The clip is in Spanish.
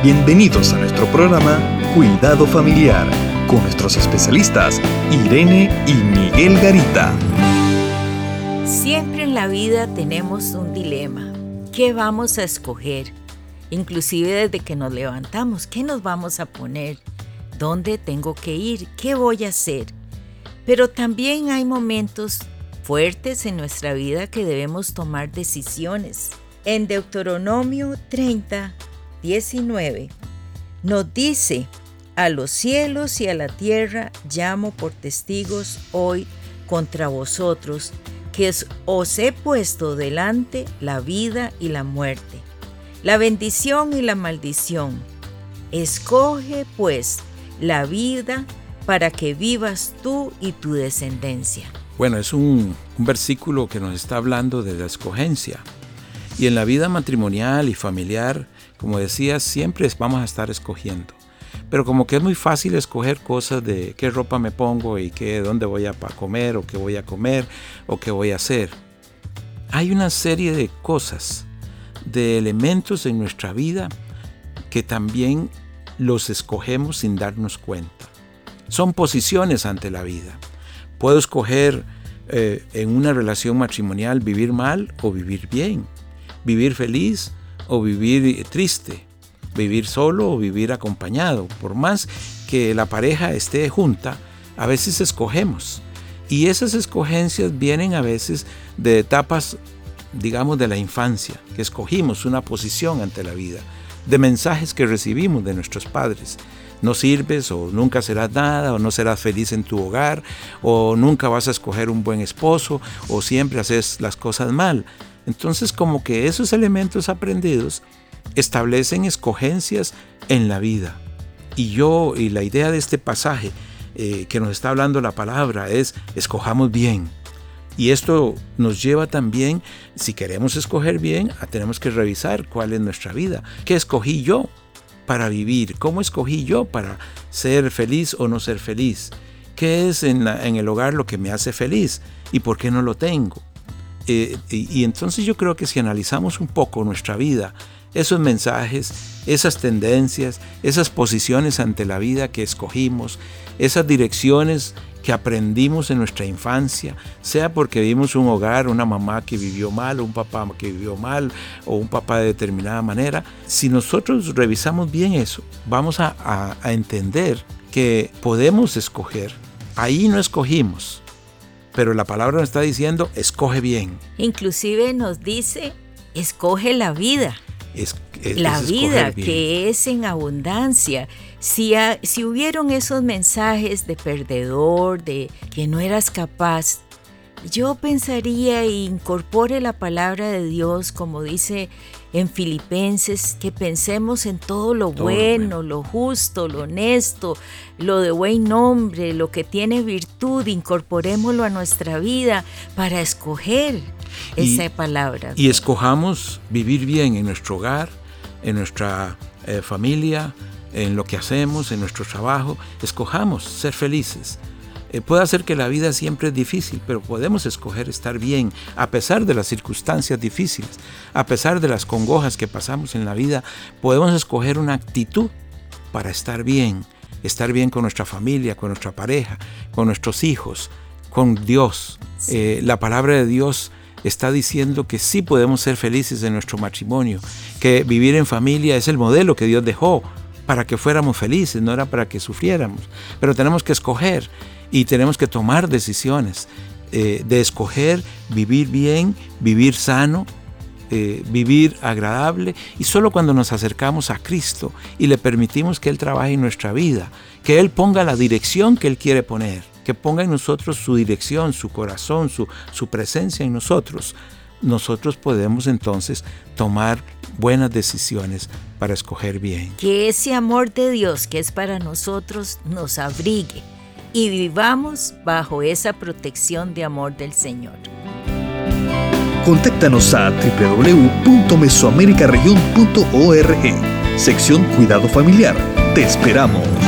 Bienvenidos a nuestro programa Cuidado Familiar con nuestros especialistas Irene y Miguel Garita. Siempre en la vida tenemos un dilema. ¿Qué vamos a escoger? Inclusive desde que nos levantamos, ¿qué nos vamos a poner? ¿Dónde tengo que ir? ¿Qué voy a hacer? Pero también hay momentos fuertes en nuestra vida que debemos tomar decisiones. En Deuteronomio 30, 19 nos dice, a los cielos y a la tierra llamo por testigos hoy contra vosotros, que os he puesto delante la vida y la muerte, la bendición y la maldición. Escoge pues la vida para que vivas tú y tu descendencia. Bueno, es un, versículo que nos está hablando de la escogencia. Y en la vida matrimonial y familiar, como decía, siempre vamos a estar escogiendo. Pero como que es muy fácil escoger cosas de qué ropa me pongo y qué, dónde voy a comer o qué voy a comer o qué voy a hacer. Hay una serie de cosas, de elementos en nuestra vida que también los escogemos sin darnos cuenta. Son posiciones ante la vida. Puedo escoger eh, en una relación matrimonial vivir mal o vivir bien, vivir feliz o vivir triste, vivir solo o vivir acompañado. Por más que la pareja esté junta, a veces escogemos. Y esas escogencias vienen a veces de etapas, digamos, de la infancia, que escogimos una posición ante la vida, de mensajes que recibimos de nuestros padres. No sirves o nunca serás nada o no serás feliz en tu hogar o nunca vas a escoger un buen esposo o siempre haces las cosas mal. Entonces como que esos elementos aprendidos establecen escogencias en la vida. Y yo, y la idea de este pasaje eh, que nos está hablando la palabra es escojamos bien. Y esto nos lleva también, si queremos escoger bien, a tenemos que revisar cuál es nuestra vida. ¿Qué escogí yo para vivir? ¿Cómo escogí yo para ser feliz o no ser feliz? ¿Qué es en, en el hogar lo que me hace feliz? ¿Y por qué no lo tengo? Eh, y, entonces yo creo que si analizamos un poco nuestra vida, esos mensajes, esas tendencias, esas posiciones ante la vida que escogimos, esas direcciones que aprendimos en nuestra infancia, sea porque vimos un hogar, una mamá que vivió mal, un papá que vivió mal, o un papá de determinada manera, si nosotros revisamos bien eso, vamos a entender que podemos escoger. Ahí no escogimos, pero la palabra nos está diciendo, escoge bien. Inclusive nos dice, escoge la vida. la vida que es en abundancia. Si, si hubieron esos mensajes de perdedor, de que no eras capaz, yo pensaría e incorpore la palabra de Dios, como dice en Filipenses, que pensemos en todo lo bueno, lo justo, lo honesto, lo de buen nombre, lo que tiene virtud, incorporémoslo a nuestra vida para escoger esa palabra. Y escojamos vivir bien en nuestro hogar, en nuestra eh, familia, en lo que hacemos, en nuestro trabajo, escojamos ser felices eh, puede hacer que la vida siempre es difícil, pero podemos escoger estar bien a pesar de las circunstancias difíciles, a pesar de las congojas que pasamos en la vida, podemos escoger una actitud para estar bien, estar bien con nuestra familia, con nuestra pareja, con nuestros hijos, con Dios. Eh, la palabra de Dios está diciendo que sí podemos ser felices en nuestro matrimonio, que vivir en familia es el modelo que Dios dejó para que fuéramos felices, no era para que sufriéramos, pero tenemos que escoger y tenemos que tomar decisiones eh, de escoger vivir bien, vivir sano, eh, vivir agradable y solo cuando nos acercamos a Cristo y le permitimos que Él trabaje en nuestra vida, que Él ponga la dirección que Él quiere poner, que ponga en nosotros su dirección, su corazón, su, su presencia en nosotros, nosotros podemos entonces tomar buenas decisiones para escoger bien. Que ese amor de Dios que es para nosotros nos abrigue y vivamos bajo esa protección de amor del Señor. Contáctanos a www.mesoamericaregion.org, sección Cuidado Familiar. Te esperamos.